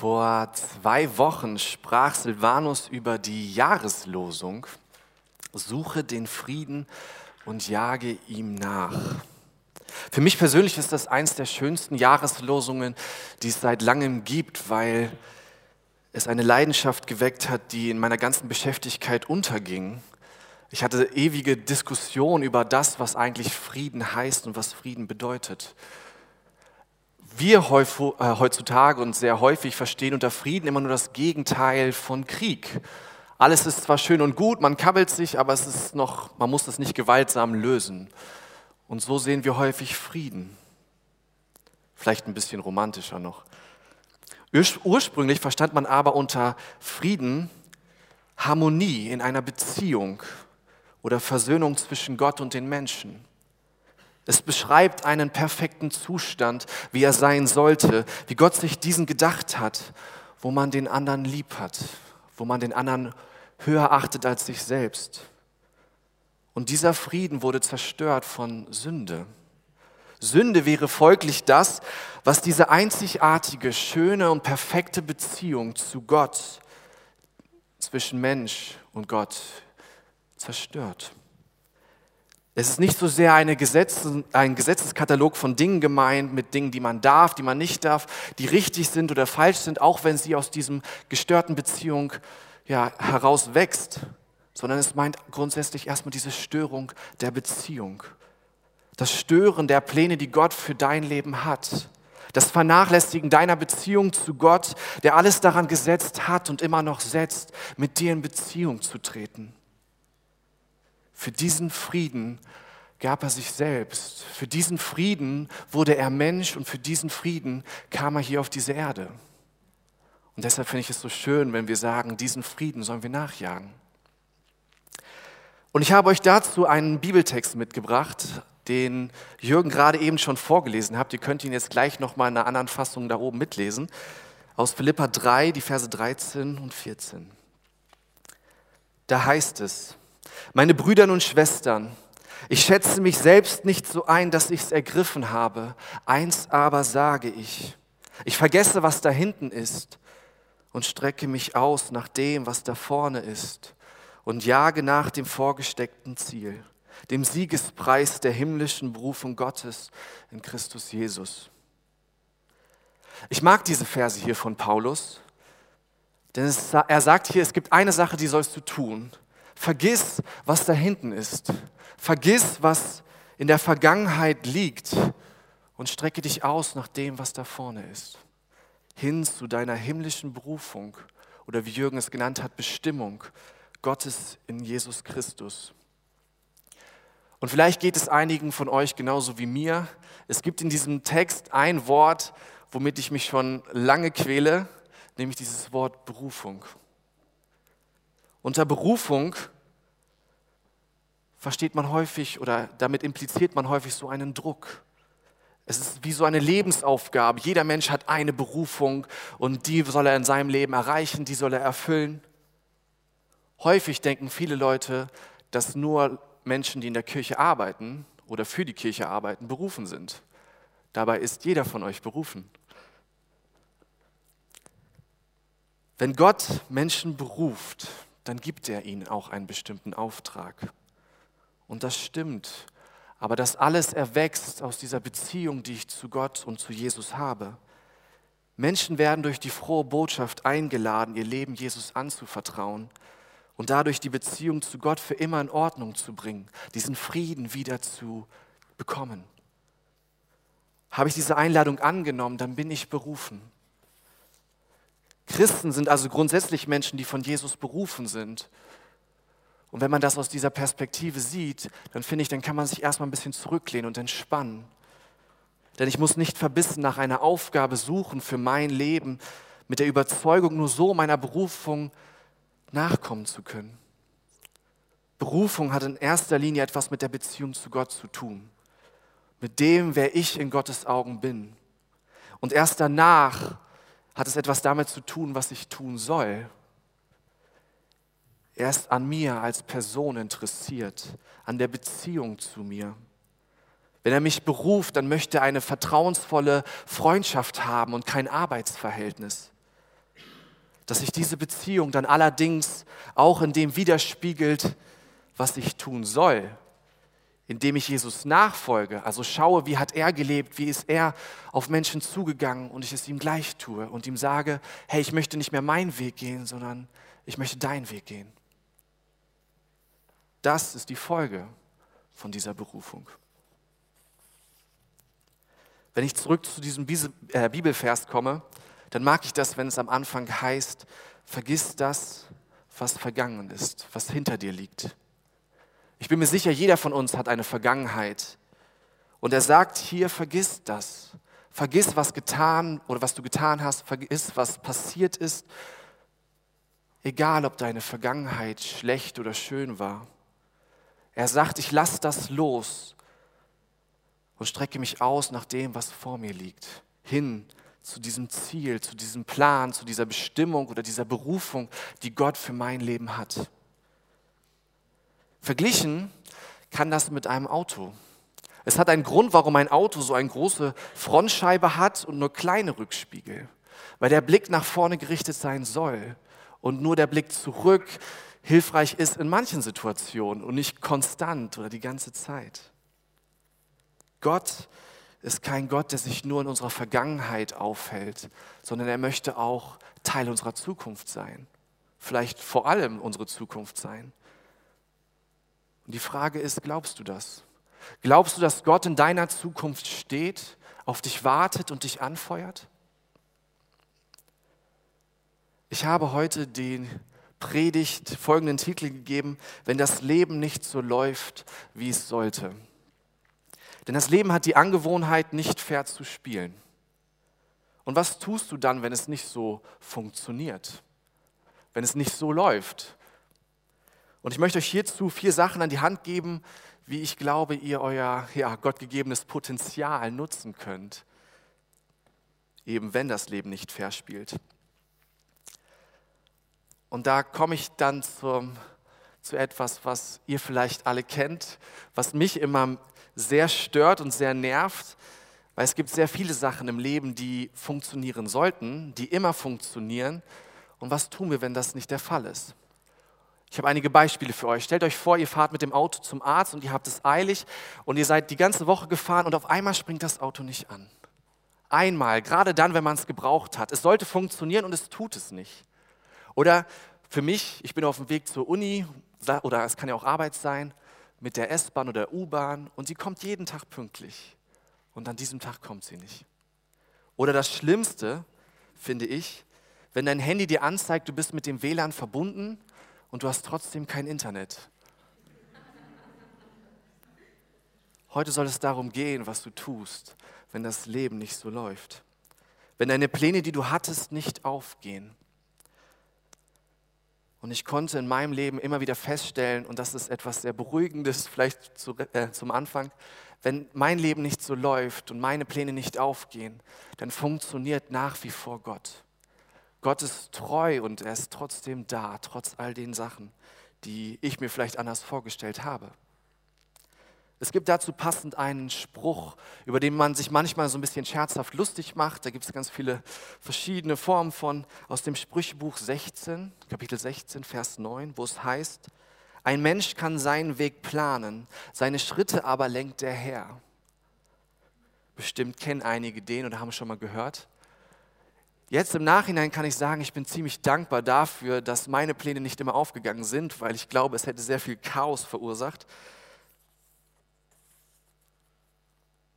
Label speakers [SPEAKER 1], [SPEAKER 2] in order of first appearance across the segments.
[SPEAKER 1] Vor zwei Wochen sprach Silvanus über die Jahreslosung, suche den Frieden und jage ihm nach. Für mich persönlich ist das eins der schönsten Jahreslosungen, die es seit langem gibt, weil es eine Leidenschaft geweckt hat, die in meiner ganzen Beschäftigkeit unterging. Ich hatte ewige Diskussionen über das, was eigentlich Frieden heißt und was Frieden bedeutet wir äh, heutzutage und sehr häufig verstehen unter Frieden immer nur das Gegenteil von Krieg. Alles ist zwar schön und gut, man kabbelt sich, aber es ist noch, man muss es nicht gewaltsam lösen. Und so sehen wir häufig Frieden. Vielleicht ein bisschen romantischer noch. Ursprünglich verstand man aber unter Frieden Harmonie in einer Beziehung oder Versöhnung zwischen Gott und den Menschen. Es beschreibt einen perfekten Zustand, wie er sein sollte, wie Gott sich diesen gedacht hat, wo man den anderen lieb hat, wo man den anderen höher achtet als sich selbst. Und dieser Frieden wurde zerstört von Sünde. Sünde wäre folglich das, was diese einzigartige, schöne und perfekte Beziehung zu Gott, zwischen Mensch und Gott zerstört. Es ist nicht so sehr Gesetz, ein Gesetzeskatalog von Dingen gemeint, mit Dingen, die man darf, die man nicht darf, die richtig sind oder falsch sind, auch wenn sie aus diesem gestörten Beziehung ja, heraus wächst, sondern es meint grundsätzlich erstmal diese Störung der Beziehung. Das Stören der Pläne, die Gott für dein Leben hat. Das Vernachlässigen deiner Beziehung zu Gott, der alles daran gesetzt hat und immer noch setzt, mit dir in Beziehung zu treten. Für diesen Frieden gab er sich selbst. Für diesen Frieden wurde er Mensch und für diesen Frieden kam er hier auf diese Erde. Und deshalb finde ich es so schön, wenn wir sagen, diesen Frieden sollen wir nachjagen. Und ich habe euch dazu einen Bibeltext mitgebracht, den Jürgen gerade eben schon vorgelesen hat. Ihr könnt ihn jetzt gleich nochmal in einer anderen Fassung da oben mitlesen. Aus Philippa 3, die Verse 13 und 14. Da heißt es, meine Brüder und Schwestern, ich schätze mich selbst nicht so ein, dass ich es ergriffen habe. Eins aber sage ich. Ich vergesse, was da hinten ist und strecke mich aus nach dem, was da vorne ist und jage nach dem vorgesteckten Ziel, dem Siegespreis der himmlischen Berufung Gottes in Christus Jesus. Ich mag diese Verse hier von Paulus, denn es, er sagt hier, es gibt eine Sache, die sollst du tun. Vergiss, was da hinten ist. Vergiss, was in der Vergangenheit liegt und strecke dich aus nach dem, was da vorne ist. Hin zu deiner himmlischen Berufung oder wie Jürgen es genannt hat, Bestimmung Gottes in Jesus Christus. Und vielleicht geht es einigen von euch genauso wie mir. Es gibt in diesem Text ein Wort, womit ich mich schon lange quäle, nämlich dieses Wort Berufung. Unter Berufung versteht man häufig oder damit impliziert man häufig so einen Druck. Es ist wie so eine Lebensaufgabe. Jeder Mensch hat eine Berufung und die soll er in seinem Leben erreichen, die soll er erfüllen. Häufig denken viele Leute, dass nur Menschen, die in der Kirche arbeiten oder für die Kirche arbeiten, berufen sind. Dabei ist jeder von euch berufen. Wenn Gott Menschen beruft, dann gibt er ihnen auch einen bestimmten Auftrag. Und das stimmt. Aber das alles erwächst aus dieser Beziehung, die ich zu Gott und zu Jesus habe. Menschen werden durch die frohe Botschaft eingeladen, ihr Leben Jesus anzuvertrauen und dadurch die Beziehung zu Gott für immer in Ordnung zu bringen, diesen Frieden wieder zu bekommen. Habe ich diese Einladung angenommen, dann bin ich berufen. Christen sind also grundsätzlich Menschen, die von Jesus berufen sind. Und wenn man das aus dieser Perspektive sieht, dann finde ich, dann kann man sich erstmal ein bisschen zurücklehnen und entspannen. Denn ich muss nicht verbissen nach einer Aufgabe suchen für mein Leben, mit der Überzeugung, nur so meiner Berufung nachkommen zu können. Berufung hat in erster Linie etwas mit der Beziehung zu Gott zu tun, mit dem, wer ich in Gottes Augen bin. Und erst danach hat es etwas damit zu tun, was ich tun soll. Er ist an mir als Person interessiert, an der Beziehung zu mir. Wenn er mich beruft, dann möchte er eine vertrauensvolle Freundschaft haben und kein Arbeitsverhältnis. dass sich diese Beziehung dann allerdings auch in dem widerspiegelt, was ich tun soll, indem ich Jesus nachfolge, also schaue, wie hat er gelebt, wie ist er auf Menschen zugegangen und ich es ihm gleich tue und ihm sage, hey, ich möchte nicht mehr meinen Weg gehen, sondern ich möchte deinen Weg gehen. Das ist die Folge von dieser Berufung. Wenn ich zurück zu diesem äh, Bibelvers komme, dann mag ich das, wenn es am Anfang heißt, vergiss das, was vergangen ist, was hinter dir liegt. Ich bin mir sicher, jeder von uns hat eine Vergangenheit. Und er sagt hier, vergiss das. Vergiss, was getan oder was du getan hast. Vergiss, was passiert ist. Egal, ob deine Vergangenheit schlecht oder schön war. Er sagt, ich lasse das los und strecke mich aus nach dem, was vor mir liegt. Hin zu diesem Ziel, zu diesem Plan, zu dieser Bestimmung oder dieser Berufung, die Gott für mein Leben hat. Verglichen kann das mit einem Auto. Es hat einen Grund, warum ein Auto so eine große Frontscheibe hat und nur kleine Rückspiegel. Weil der Blick nach vorne gerichtet sein soll und nur der Blick zurück hilfreich ist in manchen Situationen und nicht konstant oder die ganze Zeit. Gott ist kein Gott, der sich nur in unserer Vergangenheit aufhält, sondern er möchte auch Teil unserer Zukunft sein. Vielleicht vor allem unsere Zukunft sein. Und die Frage ist, glaubst du das? Glaubst du, dass Gott in deiner Zukunft steht, auf dich wartet und dich anfeuert? Ich habe heute den Predigt folgenden Titel gegeben, wenn das Leben nicht so läuft, wie es sollte. Denn das Leben hat die Angewohnheit, nicht fair zu spielen. Und was tust du dann, wenn es nicht so funktioniert? Wenn es nicht so läuft? Und ich möchte euch hierzu vier Sachen an die Hand geben, wie ich glaube, ihr euer ja, gottgegebenes Potenzial nutzen könnt, eben wenn das Leben nicht fair spielt. Und da komme ich dann zum, zu etwas, was ihr vielleicht alle kennt, was mich immer sehr stört und sehr nervt, weil es gibt sehr viele Sachen im Leben, die funktionieren sollten, die immer funktionieren. Und was tun wir, wenn das nicht der Fall ist? Ich habe einige Beispiele für euch. Stellt euch vor, ihr fahrt mit dem Auto zum Arzt und ihr habt es eilig und ihr seid die ganze Woche gefahren und auf einmal springt das Auto nicht an. Einmal, gerade dann, wenn man es gebraucht hat. Es sollte funktionieren und es tut es nicht. Oder für mich, ich bin auf dem Weg zur Uni oder es kann ja auch Arbeit sein mit der S-Bahn oder U-Bahn und sie kommt jeden Tag pünktlich. Und an diesem Tag kommt sie nicht. Oder das Schlimmste, finde ich, wenn dein Handy dir anzeigt, du bist mit dem WLAN verbunden und du hast trotzdem kein Internet. Heute soll es darum gehen, was du tust, wenn das Leben nicht so läuft. Wenn deine Pläne, die du hattest, nicht aufgehen. Und ich konnte in meinem Leben immer wieder feststellen, und das ist etwas sehr Beruhigendes, vielleicht zu, äh, zum Anfang, wenn mein Leben nicht so läuft und meine Pläne nicht aufgehen, dann funktioniert nach wie vor Gott. Gott ist treu und er ist trotzdem da, trotz all den Sachen, die ich mir vielleicht anders vorgestellt habe. Es gibt dazu passend einen Spruch, über den man sich manchmal so ein bisschen scherzhaft lustig macht. Da gibt es ganz viele verschiedene Formen von aus dem Sprüchebuch 16, Kapitel 16, Vers 9, wo es heißt, ein Mensch kann seinen Weg planen, seine Schritte aber lenkt der Herr. Bestimmt kennen einige den oder haben schon mal gehört. Jetzt im Nachhinein kann ich sagen, ich bin ziemlich dankbar dafür, dass meine Pläne nicht immer aufgegangen sind, weil ich glaube, es hätte sehr viel Chaos verursacht.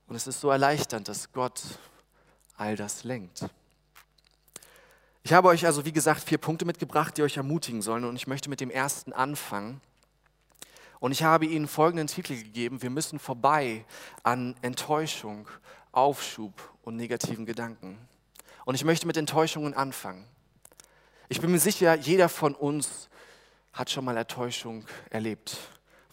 [SPEAKER 1] Und es ist so erleichternd, dass Gott all das lenkt. Ich habe euch also, wie gesagt, vier Punkte mitgebracht, die euch ermutigen sollen. Und ich möchte mit dem ersten anfangen. Und ich habe Ihnen folgenden Titel gegeben. Wir müssen vorbei an Enttäuschung, Aufschub und negativen Gedanken. Und ich möchte mit Enttäuschungen anfangen. Ich bin mir sicher, jeder von uns hat schon mal Enttäuschung erlebt,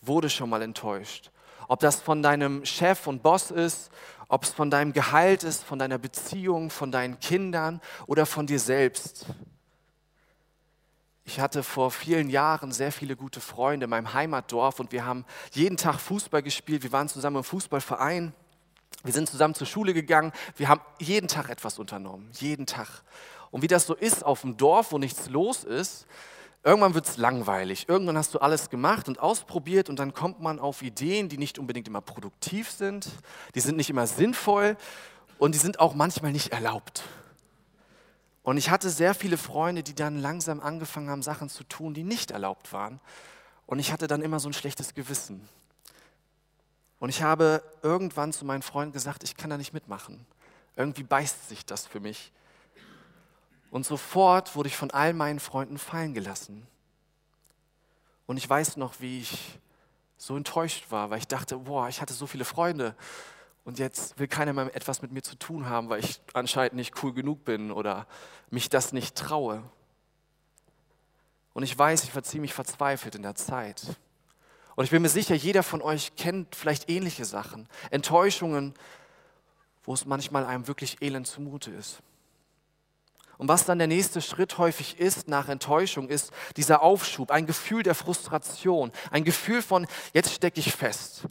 [SPEAKER 1] wurde schon mal enttäuscht. Ob das von deinem Chef und Boss ist, ob es von deinem Gehalt ist, von deiner Beziehung, von deinen Kindern oder von dir selbst. Ich hatte vor vielen Jahren sehr viele gute Freunde in meinem Heimatdorf und wir haben jeden Tag Fußball gespielt. Wir waren zusammen im Fußballverein Wir sind zusammen zur Schule gegangen, wir haben jeden Tag etwas unternommen, jeden Tag. Und wie das so ist auf dem Dorf, wo nichts los ist, irgendwann wird es langweilig. Irgendwann hast du alles gemacht und ausprobiert und dann kommt man auf Ideen, die nicht unbedingt immer produktiv sind, die sind nicht immer sinnvoll und die sind auch manchmal nicht erlaubt. Und ich hatte sehr viele Freunde, die dann langsam angefangen haben, Sachen zu tun, die nicht erlaubt waren. Und ich hatte dann immer so ein schlechtes Gewissen. Und ich habe irgendwann zu meinen Freunden gesagt, ich kann da nicht mitmachen. Irgendwie beißt sich das für mich. Und sofort wurde ich von all meinen Freunden fallen gelassen. Und ich weiß noch, wie ich so enttäuscht war, weil ich dachte, boah, ich hatte so viele Freunde und jetzt will keiner mehr etwas mit mir zu tun haben, weil ich anscheinend nicht cool genug bin oder mich das nicht traue. Und ich weiß, ich war ziemlich verzweifelt in der Zeit. Und ich bin mir sicher, jeder von euch kennt vielleicht ähnliche Sachen, Enttäuschungen, wo es manchmal einem wirklich elend zumute ist. Und was dann der nächste Schritt häufig ist nach Enttäuschung, ist dieser Aufschub, ein Gefühl der Frustration, ein Gefühl von, jetzt stecke ich fest,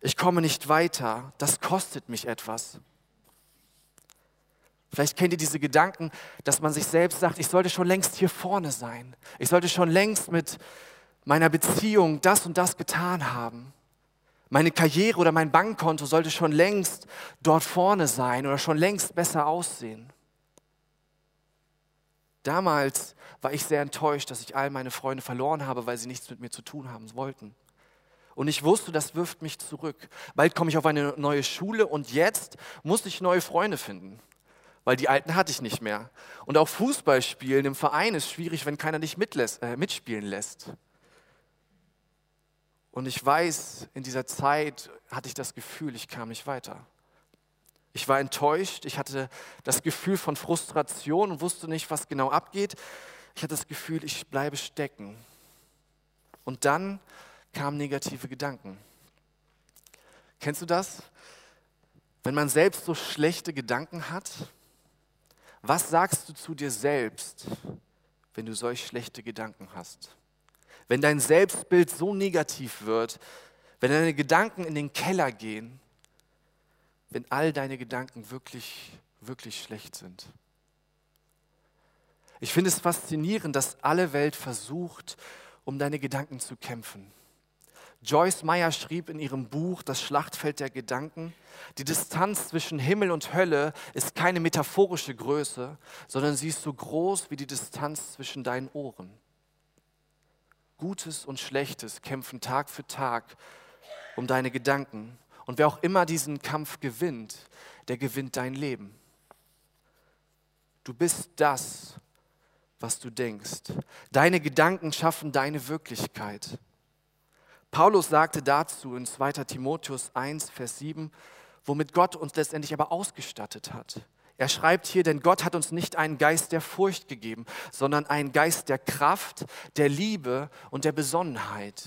[SPEAKER 1] ich komme nicht weiter, das kostet mich etwas. Vielleicht kennt ihr diese Gedanken, dass man sich selbst sagt, ich sollte schon längst hier vorne sein. Ich sollte schon längst mit meiner Beziehung das und das getan haben. Meine Karriere oder mein Bankkonto sollte schon längst dort vorne sein oder schon längst besser aussehen. Damals war ich sehr enttäuscht, dass ich all meine Freunde verloren habe, weil sie nichts mit mir zu tun haben wollten. Und ich wusste, das wirft mich zurück. Bald komme ich auf eine neue Schule und jetzt muss ich neue Freunde finden, weil die alten hatte ich nicht mehr. Und auch Fußballspielen im Verein ist schwierig, wenn keiner dich äh, mitspielen lässt. Und ich weiß, in dieser Zeit hatte ich das Gefühl, ich kam nicht weiter. Ich war enttäuscht, ich hatte das Gefühl von Frustration und wusste nicht, was genau abgeht. Ich hatte das Gefühl, ich bleibe stecken. Und dann kamen negative Gedanken. Kennst du das? Wenn man selbst so schlechte Gedanken hat, was sagst du zu dir selbst, wenn du solch schlechte Gedanken hast? Wenn dein Selbstbild so negativ wird, wenn deine Gedanken in den Keller gehen, wenn all deine Gedanken wirklich, wirklich schlecht sind. Ich finde es faszinierend, dass alle Welt versucht, um deine Gedanken zu kämpfen. Joyce Meyer schrieb in ihrem Buch Das Schlachtfeld der Gedanken, die Distanz zwischen Himmel und Hölle ist keine metaphorische Größe, sondern sie ist so groß wie die Distanz zwischen deinen Ohren. Gutes und Schlechtes kämpfen Tag für Tag um deine Gedanken. Und wer auch immer diesen Kampf gewinnt, der gewinnt dein Leben. Du bist das, was du denkst. Deine Gedanken schaffen deine Wirklichkeit. Paulus sagte dazu in 2 Timotheus 1, Vers 7, womit Gott uns letztendlich aber ausgestattet hat. Er schreibt hier, denn Gott hat uns nicht einen Geist der Furcht gegeben, sondern einen Geist der Kraft, der Liebe und der Besonnenheit.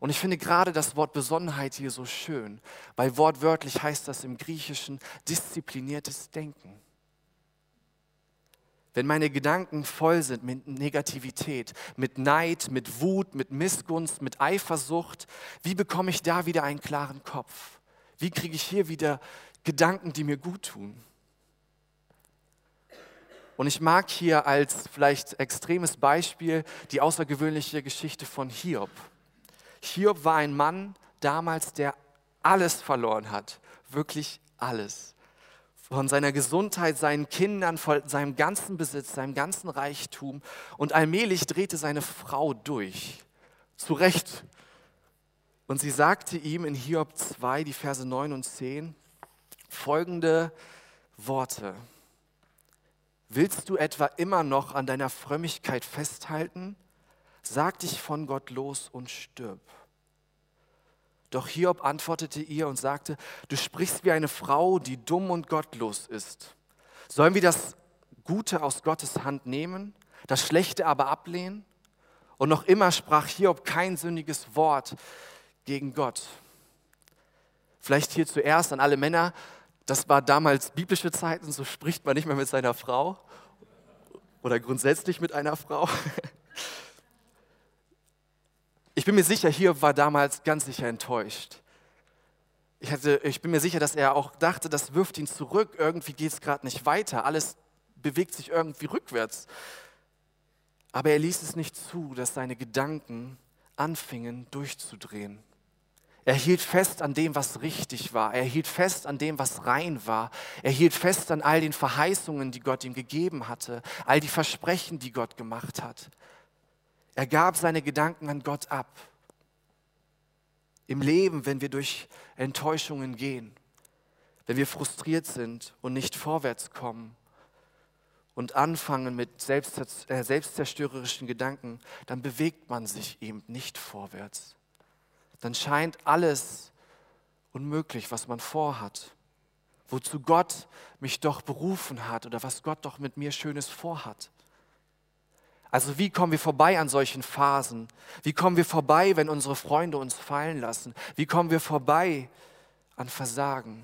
[SPEAKER 1] Und ich finde gerade das Wort Besonnenheit hier so schön, weil wortwörtlich heißt das im Griechischen diszipliniertes Denken. Wenn meine Gedanken voll sind mit Negativität, mit Neid, mit Wut, mit Missgunst, mit Eifersucht, wie bekomme ich da wieder einen klaren Kopf? Wie kriege ich hier wieder Gedanken, die mir gut tun? Und ich mag hier als vielleicht extremes Beispiel die außergewöhnliche Geschichte von Hiob. Hiob war ein Mann damals, der alles verloren hat, wirklich alles. Von seiner Gesundheit, seinen Kindern, von seinem ganzen Besitz, seinem ganzen Reichtum. Und allmählich drehte seine Frau durch. Zu Recht. Und sie sagte ihm in Hiob 2, die Verse 9 und 10, folgende Worte. Willst du etwa immer noch an deiner Frömmigkeit festhalten? Sag dich von Gott los und stirb. Doch Hiob antwortete ihr und sagte, du sprichst wie eine Frau, die dumm und gottlos ist. Sollen wir das Gute aus Gottes Hand nehmen, das Schlechte aber ablehnen? Und noch immer sprach Hiob kein sündiges Wort gegen Gott. Vielleicht hier zuerst an alle Männer, das war damals biblische Zeiten, so spricht man nicht mehr mit seiner Frau oder grundsätzlich mit einer Frau. Ich bin mir sicher, Hiob war damals ganz sicher enttäuscht. Ich, hatte, ich bin mir sicher, dass er auch dachte, das wirft ihn zurück. Irgendwie geht es gerade nicht weiter. Alles bewegt sich irgendwie rückwärts. Aber er ließ es nicht zu, dass seine Gedanken anfingen durchzudrehen. Er hielt fest an dem, was richtig war. Er hielt fest an dem, was rein war. Er hielt fest an all den Verheißungen, die Gott ihm gegeben hatte, all die Versprechen, die Gott gemacht hat. Er gab seine Gedanken an Gott ab. Im Leben, wenn wir durch Enttäuschungen gehen, wenn wir frustriert sind und nicht vorwärts kommen und anfangen mit äh, selbstzerstörerischen Gedanken, dann bewegt man sich eben nicht vorwärts dann scheint alles unmöglich, was man vorhat. Wozu Gott mich doch berufen hat oder was Gott doch mit mir Schönes vorhat. Also wie kommen wir vorbei an solchen Phasen? Wie kommen wir vorbei, wenn unsere Freunde uns fallen lassen? Wie kommen wir vorbei an Versagen?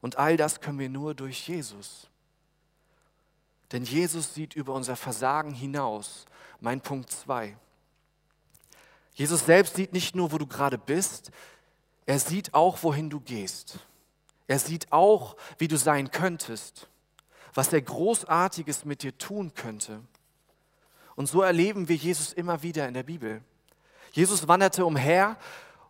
[SPEAKER 1] Und all das können wir nur durch Jesus. Denn Jesus sieht über unser Versagen hinaus. Mein Punkt 2. Jesus selbst sieht nicht nur, wo du gerade bist, er sieht auch, wohin du gehst. Er sieht auch, wie du sein könntest, was er Großartiges mit dir tun könnte. Und so erleben wir Jesus immer wieder in der Bibel. Jesus wanderte umher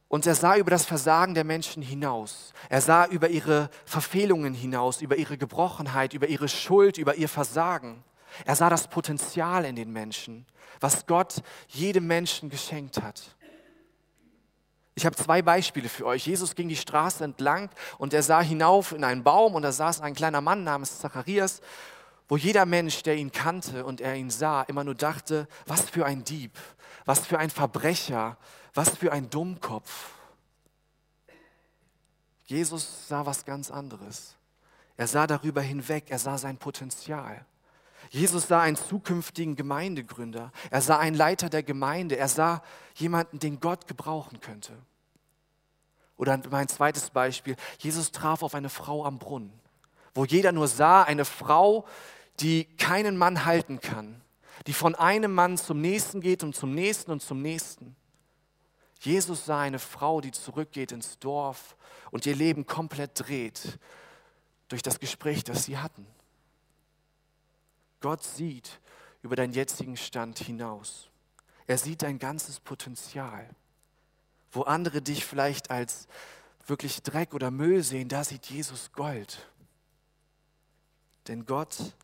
[SPEAKER 1] und er sah über das Versagen der Menschen hinaus. Er sah über ihre Verfehlungen hinaus, über ihre Gebrochenheit, über ihre Schuld, über ihr Versagen. Er sah das Potenzial in den Menschen was Gott jedem Menschen geschenkt hat. Ich habe zwei Beispiele für euch. Jesus ging die Straße entlang und er sah hinauf in einen Baum und da saß ein kleiner Mann namens Zacharias, wo jeder Mensch, der ihn kannte und er ihn sah, immer nur dachte, was für ein Dieb, was für ein Verbrecher, was für ein Dummkopf. Jesus sah was ganz anderes. Er sah darüber hinweg, er sah sein Potenzial. Jesus sah einen zukünftigen Gemeindegründer. Er sah einen Leiter der Gemeinde. Er sah jemanden, den Gott gebrauchen könnte. Oder mein zweites Beispiel. Jesus traf auf eine Frau am Brunnen, wo jeder nur sah, eine Frau, die keinen Mann halten kann, die von einem Mann zum nächsten geht und zum nächsten und zum nächsten. Jesus sah eine Frau, die zurückgeht ins Dorf und ihr Leben komplett dreht durch das Gespräch, das sie hatten. Gott sieht über deinen jetzigen Stand hinaus. Er sieht dein ganzes Potenzial. Wo andere dich vielleicht als wirklich Dreck oder Müll sehen, da sieht Jesus Gold. Denn Gott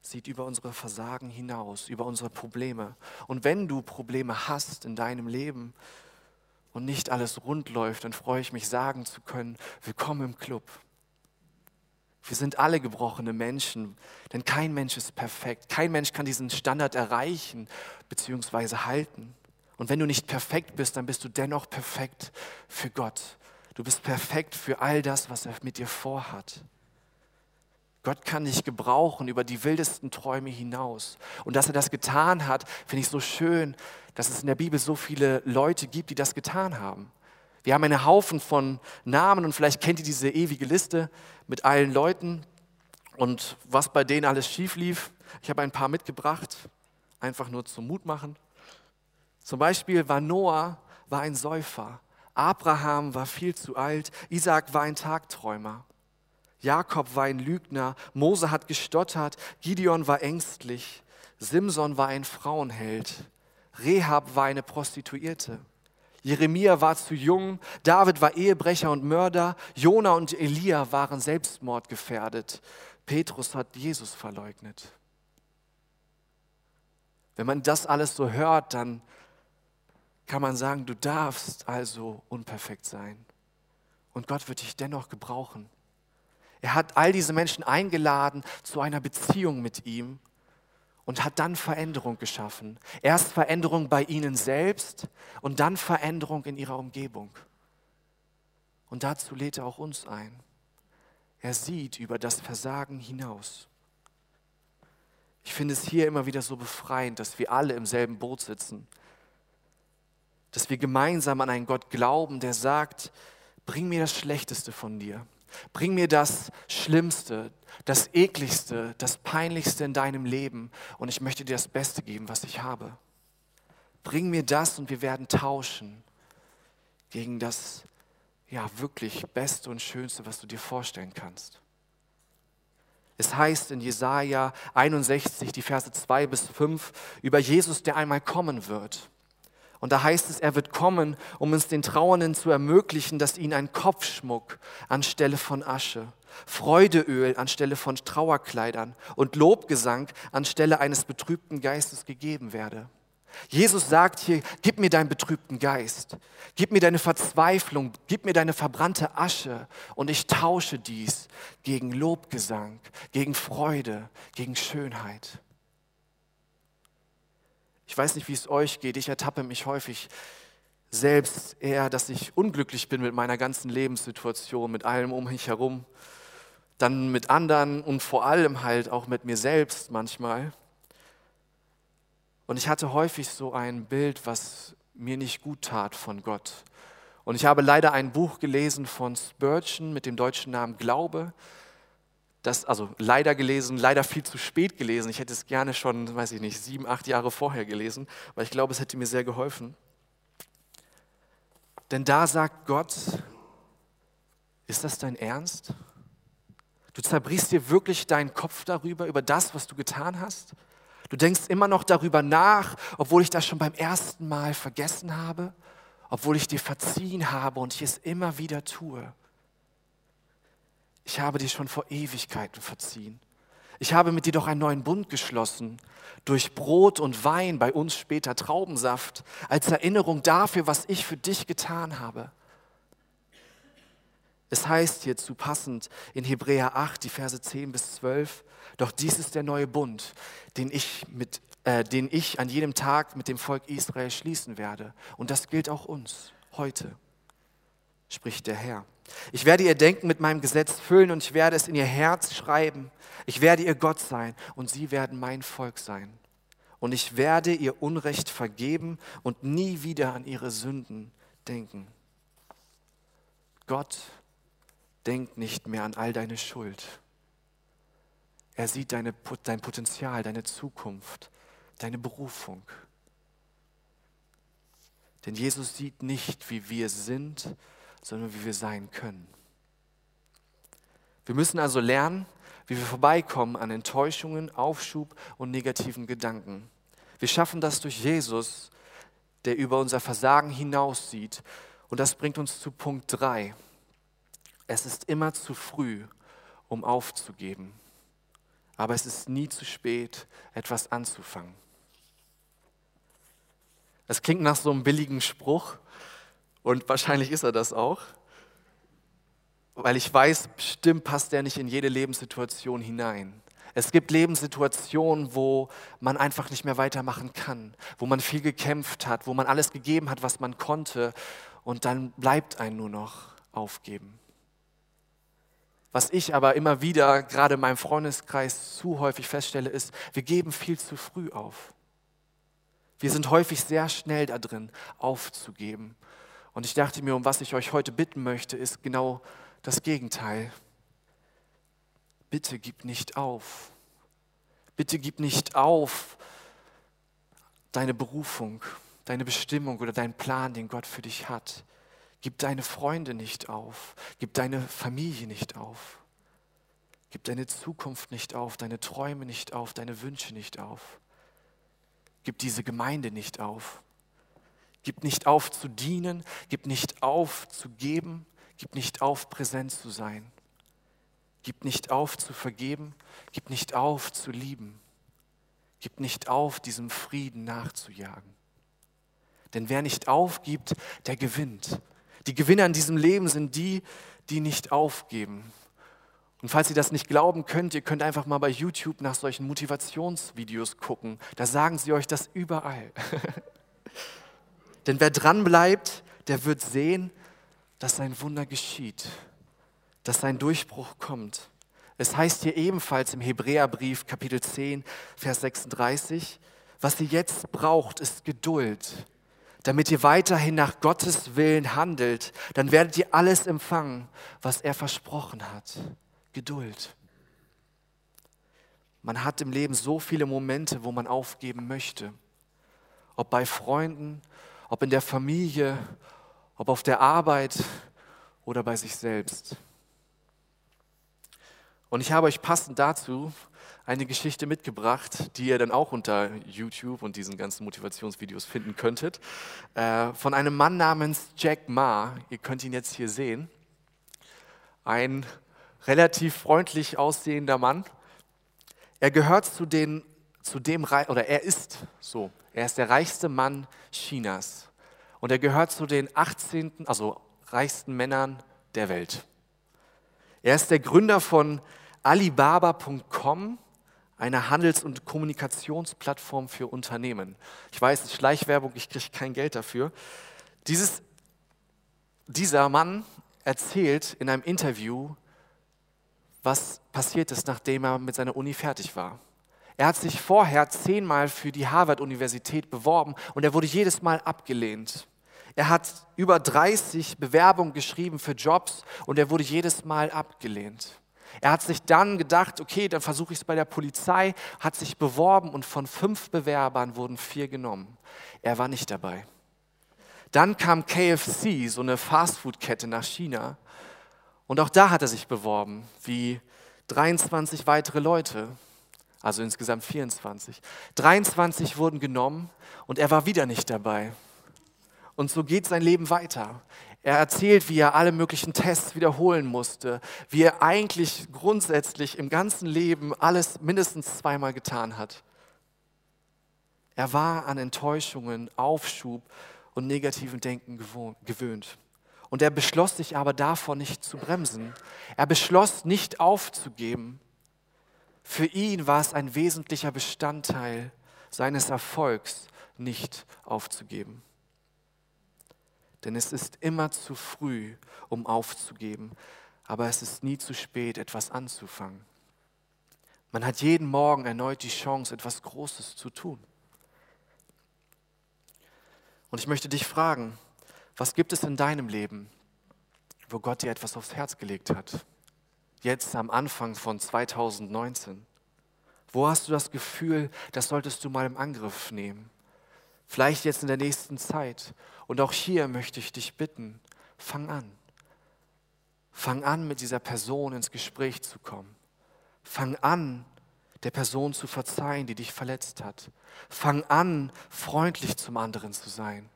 [SPEAKER 1] sieht über unsere Versagen hinaus, über unsere Probleme. Und wenn du Probleme hast in deinem Leben und nicht alles rund läuft, dann freue ich mich sagen zu können, willkommen im Club. Wir sind alle gebrochene Menschen, denn kein Mensch ist perfekt. Kein Mensch kann diesen Standard erreichen bzw. halten. Und wenn du nicht perfekt bist, dann bist du dennoch perfekt für Gott. Du bist perfekt für all das, was er mit dir vorhat. Gott kann dich gebrauchen über die wildesten Träume hinaus. Und dass er das getan hat, finde ich so schön, dass es in der Bibel so viele Leute gibt, die das getan haben. Wir haben einen Haufen von Namen und vielleicht kennt ihr diese ewige Liste mit allen Leuten. Und was bei denen alles schief lief. Ich habe ein paar mitgebracht, einfach nur zum Mut machen. Zum Beispiel war Noah war ein Säufer, Abraham war viel zu alt, Isaac war ein Tagträumer, Jakob war ein Lügner, Mose hat gestottert, Gideon war ängstlich, Simson war ein Frauenheld, Rehab war eine Prostituierte. Jeremia war zu jung, David war Ehebrecher und Mörder, Jona und Elia waren selbstmordgefährdet. Petrus hat Jesus verleugnet. Wenn man das alles so hört, dann kann man sagen, du darfst also unperfekt sein. Und Gott wird dich dennoch gebrauchen. Er hat all diese Menschen eingeladen zu einer Beziehung mit ihm und hat dann Veränderung geschaffen. Erst Veränderung bei ihnen selbst und dann Veränderung in ihrer Umgebung. Und dazu lädt er auch uns ein. Er sieht über das Versagen hinaus. Ich finde es hier immer wieder so befreiend, dass wir alle im selben Boot sitzen. Dass wir gemeinsam an einen Gott glauben, der sagt, bring mir das Schlechteste von dir. Bring mir das Schlimmste, das Ekligste, das Peinlichste in deinem Leben und ich möchte dir das Beste geben, was ich habe. Bring mir das und wir werden tauschen gegen das ja, wirklich Beste und Schönste, was du dir vorstellen kannst. Es heißt in Jesaja 61, die Verse 2 bis 5, über Jesus, der einmal kommen wird. Und da heißt es, er wird kommen, um uns den Trauernden zu ermöglichen, dass ihnen ein Kopfschmuck anstelle von Asche, Freudeöl anstelle von Trauerkleidern und Lobgesang anstelle eines betrübten Geistes gegeben werde. Jesus sagt hier, gib mir deinen betrübten Geist, gib mir deine Verzweiflung, gib mir deine verbrannte Asche und ich tausche dies gegen Lobgesang, gegen Freude, gegen Schönheit. Ich weiß nicht, wie es euch geht, ich ertappe mich häufig selbst eher, dass ich unglücklich bin mit meiner ganzen Lebenssituation, mit allem um mich herum, dann mit anderen und vor allem halt auch mit mir selbst manchmal. Und ich hatte häufig so ein Bild, was mir nicht gut tat von Gott. Und ich habe leider ein Buch gelesen von Spurgeon mit dem deutschen Namen Glaube. Das, also leider gelesen, leider viel zu spät gelesen. Ich hätte es gerne schon, weiß ich nicht, sieben, acht Jahre vorher gelesen, weil ich glaube, es hätte mir sehr geholfen. Denn da sagt Gott, ist das dein Ernst? Du zerbrichst dir wirklich deinen Kopf darüber, über das, was du getan hast? Du denkst immer noch darüber nach, obwohl ich das schon beim ersten Mal vergessen habe, obwohl ich dir verziehen habe und ich es immer wieder tue. Ich habe dir schon vor Ewigkeiten verziehen. Ich habe mit dir doch einen neuen Bund geschlossen, durch Brot und Wein, bei uns später Traubensaft, als Erinnerung dafür, was ich für dich getan habe. Es heißt hierzu passend in Hebräer 8, die Verse 10 bis 12, doch dies ist der neue Bund, den ich, mit, äh, den ich an jedem Tag mit dem Volk Israel schließen werde. Und das gilt auch uns heute, spricht der Herr. Ich werde ihr Denken mit meinem Gesetz füllen und ich werde es in ihr Herz schreiben. Ich werde ihr Gott sein und sie werden mein Volk sein. Und ich werde ihr Unrecht vergeben und nie wieder an ihre Sünden denken. Gott denkt nicht mehr an all deine Schuld. Er sieht deine, dein Potenzial, deine Zukunft, deine Berufung. Denn Jesus sieht nicht, wie wir sind, sondern wie wir sein können. Wir müssen also lernen, wie wir vorbeikommen an Enttäuschungen, Aufschub und negativen Gedanken. Wir schaffen das durch Jesus, der über unser Versagen hinaussieht. Und das bringt uns zu Punkt 3. Es ist immer zu früh, um aufzugeben. Aber es ist nie zu spät, etwas anzufangen. Es klingt nach so einem billigen Spruch und wahrscheinlich ist er das auch, weil ich weiß, bestimmt passt der nicht in jede Lebenssituation hinein. Es gibt Lebenssituationen, wo man einfach nicht mehr weitermachen kann, wo man viel gekämpft hat, wo man alles gegeben hat, was man konnte und dann bleibt ein nur noch aufgeben. Was ich aber immer wieder, gerade in meinem Freundeskreis, zu häufig feststelle, ist, wir geben viel zu früh auf. Wir sind häufig sehr schnell da drin, aufzugeben. Und ich dachte mir, um was ich euch heute bitten möchte, ist genau das Gegenteil. Bitte gib nicht auf. Bitte gib nicht auf deine Berufung, deine Bestimmung oder deinen Plan, den Gott für dich hat. Gib deine Freunde nicht auf. Gib deine Familie nicht auf. Gib deine Zukunft nicht auf, deine Träume nicht auf, deine Wünsche nicht auf. Gib diese Gemeinde nicht auf. Gib nicht auf zu dienen, gib nicht auf zu geben, gib nicht auf präsent zu sein. Gib nicht auf zu vergeben, gib nicht auf zu lieben. Gib nicht auf, diesem Frieden nachzujagen. Denn wer nicht aufgibt, der gewinnt. Die Gewinner in diesem Leben sind die, die nicht aufgeben. Und falls ihr das nicht glauben könnt, ihr könnt einfach mal bei YouTube nach solchen Motivationsvideos gucken. Da sagen sie euch das überall. Denn wer dran bleibt, der wird sehen, dass sein Wunder geschieht, dass sein Durchbruch kommt. Es heißt hier ebenfalls im Hebräerbrief Kapitel 10, Vers 36, was ihr jetzt braucht, ist Geduld damit ihr weiterhin nach Gottes Willen handelt, dann werdet ihr alles empfangen, was er versprochen hat. Geduld. Man hat im Leben so viele Momente, wo man aufgeben möchte. Ob bei Freunden, ob in der Familie, ob auf der Arbeit oder bei sich selbst. Und ich habe euch passend dazu eine Geschichte mitgebracht, die ihr dann auch unter YouTube und diesen ganzen Motivationsvideos finden könntet, äh, von einem Mann namens Jack Ma. Ihr könnt ihn jetzt hier sehen. Ein relativ freundlich aussehender Mann. Er gehört zu den, zu dem, oder er ist so, er ist der reichste Mann Chinas. Und er gehört zu den 18., also reichsten Männern der Welt. Er ist der Gründer von Alibaba.com, einer Handels- und Kommunikationsplattform für Unternehmen. Ich weiß, es ist Schleichwerbung, ich kriege kein Geld dafür. Dieses, dieser Mann erzählt in einem Interview, was passiert ist, nachdem er mit seiner Uni fertig war. Er hat sich vorher zehnmal für die Harvard-Universität beworben und er wurde jedes Mal abgelehnt. Er hat über 30 Bewerbungen geschrieben für Jobs und er wurde jedes Mal abgelehnt. Er hat sich dann gedacht, okay, dann versuche ich es bei der Polizei, hat sich beworben und von fünf Bewerbern wurden vier genommen. Er war nicht dabei. Dann kam KFC, so eine Fastfood-Kette nach China. Und auch da hat er sich beworben, wie 23 weitere Leute, also insgesamt 24. 23 wurden genommen und er war wieder nicht dabei. Und so geht sein Leben weiter. Er erzählt, wie er alle möglichen Tests wiederholen musste, wie er eigentlich grundsätzlich im ganzen Leben alles mindestens zweimal getan hat. Er war an Enttäuschungen, Aufschub und negativen Denken gewöhnt. Und er beschloss sich aber davon nicht zu bremsen. Er beschloss nicht aufzugeben. Für ihn war es ein wesentlicher Bestandteil seines Erfolgs, nicht aufzugeben. Denn es ist immer zu früh, um aufzugeben, aber es ist nie zu spät, etwas anzufangen. Man hat jeden Morgen erneut die Chance, etwas Großes zu tun. Und ich möchte dich fragen, was gibt es in deinem Leben, wo Gott dir etwas aufs Herz gelegt hat? Jetzt am Anfang von 2019. Wo hast du das Gefühl, das solltest du mal im Angriff nehmen? Vielleicht jetzt in der nächsten Zeit. Und auch hier möchte ich dich bitten, fang an. Fang an, mit dieser Person ins Gespräch zu kommen. Fang an, der Person zu verzeihen, die dich verletzt hat. Fang an, freundlich zum anderen zu sein.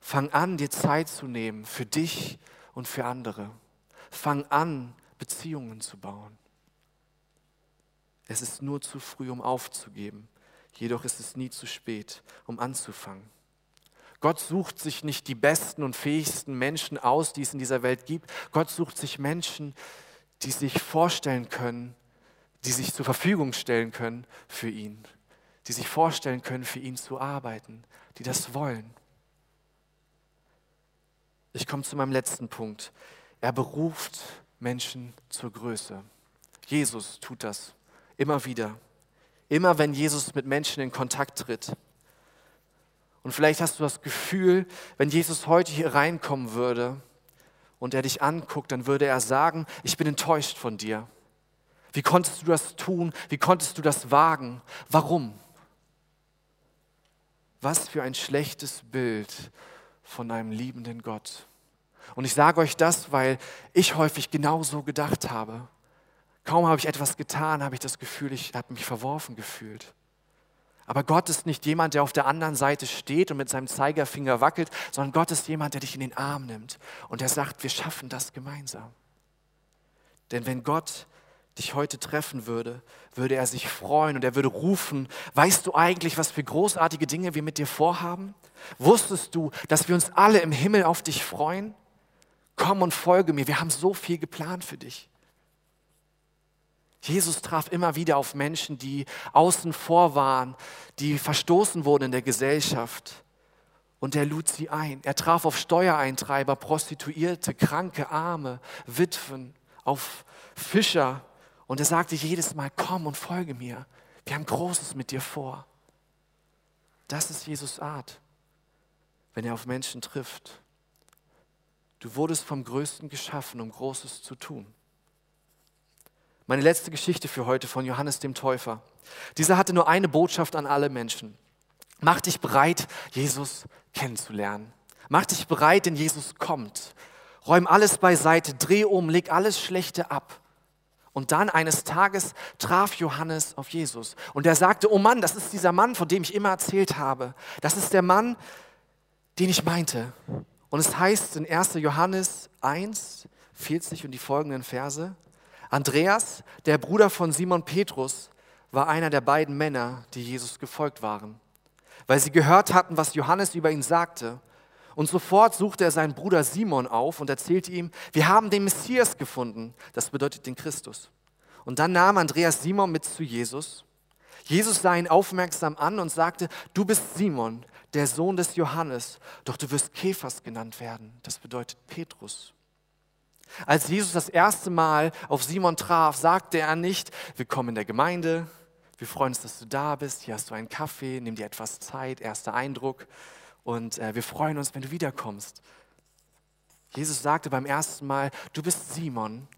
[SPEAKER 1] Fang an, dir Zeit zu nehmen für dich und für andere. Fang an, Beziehungen zu bauen. Es ist nur zu früh, um aufzugeben. Jedoch ist es nie zu spät, um anzufangen. Gott sucht sich nicht die besten und fähigsten Menschen aus, die es in dieser Welt gibt. Gott sucht sich Menschen, die sich vorstellen können, die sich zur Verfügung stellen können für ihn, die sich vorstellen können, für ihn zu arbeiten, die das wollen. Ich komme zu meinem letzten Punkt. Er beruft Menschen zur Größe. Jesus tut das immer wieder. Immer wenn Jesus mit Menschen in Kontakt tritt. Und vielleicht hast du das Gefühl, wenn Jesus heute hier reinkommen würde und er dich anguckt, dann würde er sagen, ich bin enttäuscht von dir. Wie konntest du das tun? Wie konntest du das wagen? Warum? Was für ein schlechtes Bild von einem liebenden Gott. Und ich sage euch das, weil ich häufig genau so gedacht habe. Kaum habe ich etwas getan, habe ich das Gefühl, ich habe mich verworfen gefühlt. Aber Gott ist nicht jemand, der auf der anderen Seite steht und mit seinem Zeigerfinger wackelt, sondern Gott ist jemand, der dich in den Arm nimmt und der sagt, wir schaffen das gemeinsam. Denn wenn Gott dich heute treffen würde, würde er sich freuen und er würde rufen, weißt du eigentlich, was für großartige Dinge wir mit dir vorhaben? Wusstest du, dass wir uns alle im Himmel auf dich freuen? Komm und folge mir, wir haben so viel geplant für dich. Jesus traf immer wieder auf Menschen, die außen vor waren, die verstoßen wurden in der Gesellschaft. Und er lud sie ein. Er traf auf Steuereintreiber, Prostituierte, Kranke, Arme, Witwen, auf Fischer. Und er sagte jedes Mal, komm und folge mir. Wir haben Großes mit dir vor. Das ist Jesus Art, wenn er auf Menschen trifft. Du wurdest vom Größten geschaffen, um Großes zu tun. Meine letzte Geschichte für heute von Johannes dem Täufer. Dieser hatte nur eine Botschaft an alle Menschen. Mach dich bereit, Jesus kennenzulernen. Mach dich bereit, denn Jesus kommt. Räum alles beiseite, dreh um, leg alles Schlechte ab. Und dann eines Tages traf Johannes auf Jesus. Und er sagte, oh Mann, das ist dieser Mann, von dem ich immer erzählt habe. Das ist der Mann, den ich meinte. Und es heißt in 1. Johannes 1, 40 und die folgenden Verse, Andreas, der Bruder von Simon Petrus, war einer der beiden Männer, die Jesus gefolgt waren, weil sie gehört hatten, was Johannes über ihn sagte. Und sofort suchte er seinen Bruder Simon auf und erzählte ihm, wir haben den Messias gefunden, das bedeutet den Christus. Und dann nahm Andreas Simon mit zu Jesus. Jesus sah ihn aufmerksam an und sagte, du bist Simon, der Sohn des Johannes, doch du wirst Kephas genannt werden, das bedeutet Petrus. Als Jesus das erste Mal auf Simon traf, sagte er nicht, willkommen in der Gemeinde, wir freuen uns, dass du da bist, hier hast du einen Kaffee, nimm dir etwas Zeit, erster Eindruck. Und äh, wir freuen uns, wenn du wiederkommst. Jesus sagte beim ersten Mal, du bist Simon,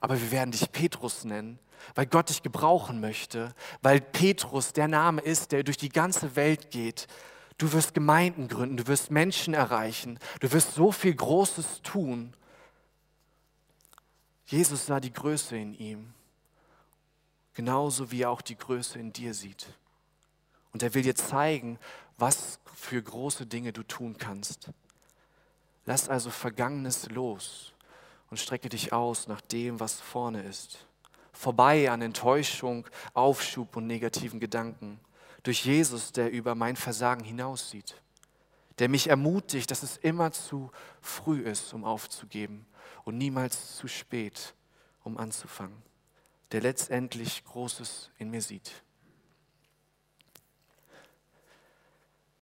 [SPEAKER 1] aber wir werden dich Petrus nennen, weil Gott dich gebrauchen möchte, weil Petrus der Name ist, der durch die ganze Welt geht. Du wirst Gemeinden gründen, du wirst Menschen erreichen, du wirst so viel Großes tun. Jesus sah die Größe in ihm, genauso wie er auch die Größe in dir sieht. Und er will dir zeigen, was für große Dinge du tun kannst. Lass also Vergangenes los und strecke dich aus nach dem, was vorne ist. Vorbei an Enttäuschung, Aufschub und negativen Gedanken. Durch Jesus, der über mein Versagen hinaussieht. Der mich ermutigt, dass es immer zu früh ist, um aufzugeben und niemals zu spät, um anzufangen. Der letztendlich Großes in mir sieht.